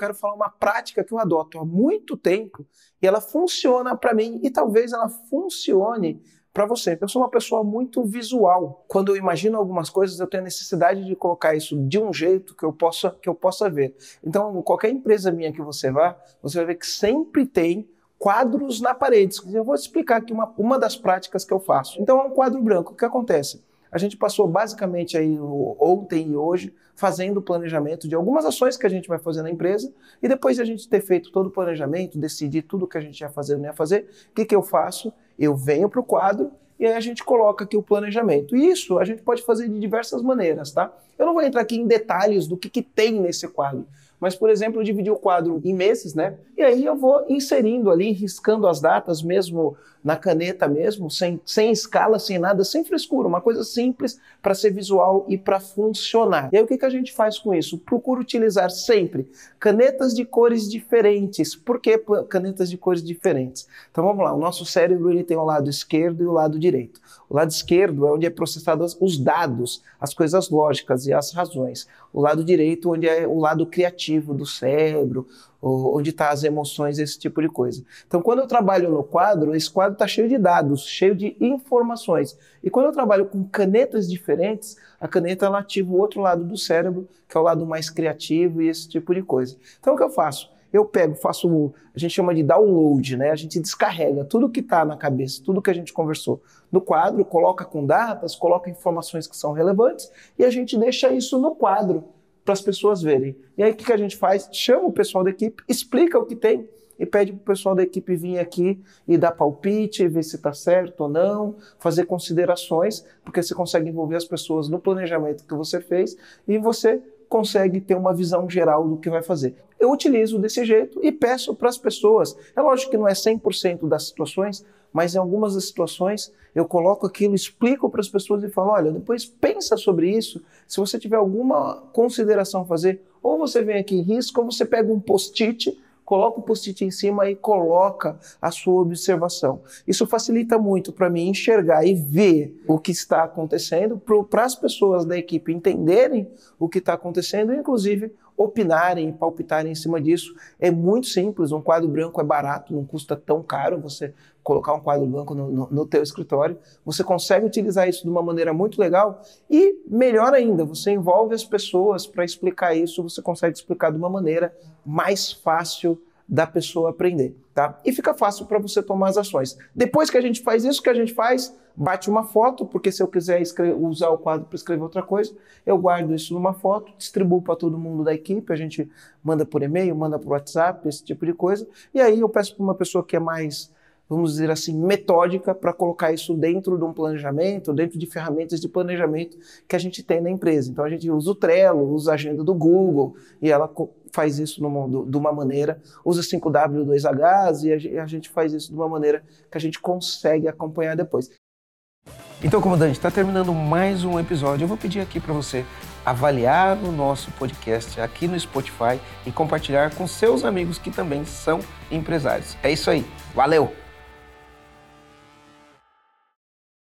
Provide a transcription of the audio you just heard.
quero falar uma prática que eu adoto há muito tempo e ela funciona para mim e talvez ela funcione para você. Eu sou uma pessoa muito visual. Quando eu imagino algumas coisas, eu tenho a necessidade de colocar isso de um jeito que eu possa que eu possa ver. Então, qualquer empresa minha que você vá, você vai ver que sempre tem quadros na parede. Eu vou explicar aqui uma, uma das práticas que eu faço. Então, é um quadro branco. O que acontece? A gente passou basicamente aí ontem e hoje fazendo o planejamento de algumas ações que a gente vai fazer na empresa e depois de a gente ter feito todo o planejamento, decidir tudo que a gente ia fazer ou não ia fazer, o que, que eu faço? Eu venho para o quadro e aí a gente coloca aqui o planejamento. E isso a gente pode fazer de diversas maneiras, tá? Eu não vou entrar aqui em detalhes do que, que tem nesse quadro, mas, por exemplo, eu dividi o quadro em meses, né? E aí eu vou inserindo ali, riscando as datas mesmo na caneta mesmo, sem, sem escala, sem nada, sem frescura, uma coisa simples para ser visual e para funcionar. E aí o que, que a gente faz com isso? Procura utilizar sempre canetas de cores diferentes. Por que canetas de cores diferentes? Então vamos lá, o nosso cérebro ele tem o lado esquerdo e o lado direito. O lado esquerdo é onde é processado os dados, as coisas lógicas e as razões. O lado direito, onde é o lado criativo do cérebro, onde estão tá as emoções, esse tipo de coisa. Então, quando eu trabalho no quadro, esse quadro está cheio de dados, cheio de informações. E quando eu trabalho com canetas diferentes, a caneta ela ativa o outro lado do cérebro, que é o lado mais criativo e esse tipo de coisa. Então, o que eu faço? Eu pego, faço, a gente chama de download, né? A gente descarrega tudo que está na cabeça, tudo que a gente conversou no quadro, coloca com datas, coloca informações que são relevantes e a gente deixa isso no quadro para as pessoas verem. E aí o que, que a gente faz? Chama o pessoal da equipe, explica o que tem e pede para o pessoal da equipe vir aqui e dar palpite, ver se está certo ou não, fazer considerações, porque você consegue envolver as pessoas no planejamento que você fez e você consegue ter uma visão geral do que vai fazer. Eu utilizo desse jeito e peço para as pessoas. É lógico que não é 100% das situações, mas em algumas das situações eu coloco aquilo, explico para as pessoas e falo: olha, depois pensa sobre isso. Se você tiver alguma consideração a fazer, ou você vem aqui em risco, ou você pega um post-it coloca o post-it em cima e coloca a sua observação. Isso facilita muito para mim enxergar e ver o que está acontecendo, para as pessoas da equipe entenderem o que está acontecendo, inclusive opinarem e palpitarem em cima disso. É muito simples, um quadro branco é barato, não custa tão caro você colocar um quadro branco no, no, no teu escritório. Você consegue utilizar isso de uma maneira muito legal e, melhor ainda, você envolve as pessoas para explicar isso, você consegue explicar de uma maneira mais fácil da pessoa aprender, tá? E fica fácil para você tomar as ações. Depois que a gente faz isso, que a gente faz, bate uma foto, porque se eu quiser usar o quadro para escrever outra coisa, eu guardo isso numa foto, distribuo para todo mundo da equipe, a gente manda por e-mail, manda por WhatsApp, esse tipo de coisa. E aí eu peço para uma pessoa que é mais vamos dizer assim, metódica para colocar isso dentro de um planejamento, dentro de ferramentas de planejamento que a gente tem na empresa. Então a gente usa o Trello, usa a agenda do Google e ela faz isso numa, de uma maneira, usa 5W 2Hs e a gente faz isso de uma maneira que a gente consegue acompanhar depois. Então, comandante, está terminando mais um episódio. Eu vou pedir aqui para você avaliar o nosso podcast aqui no Spotify e compartilhar com seus amigos que também são empresários. É isso aí. Valeu!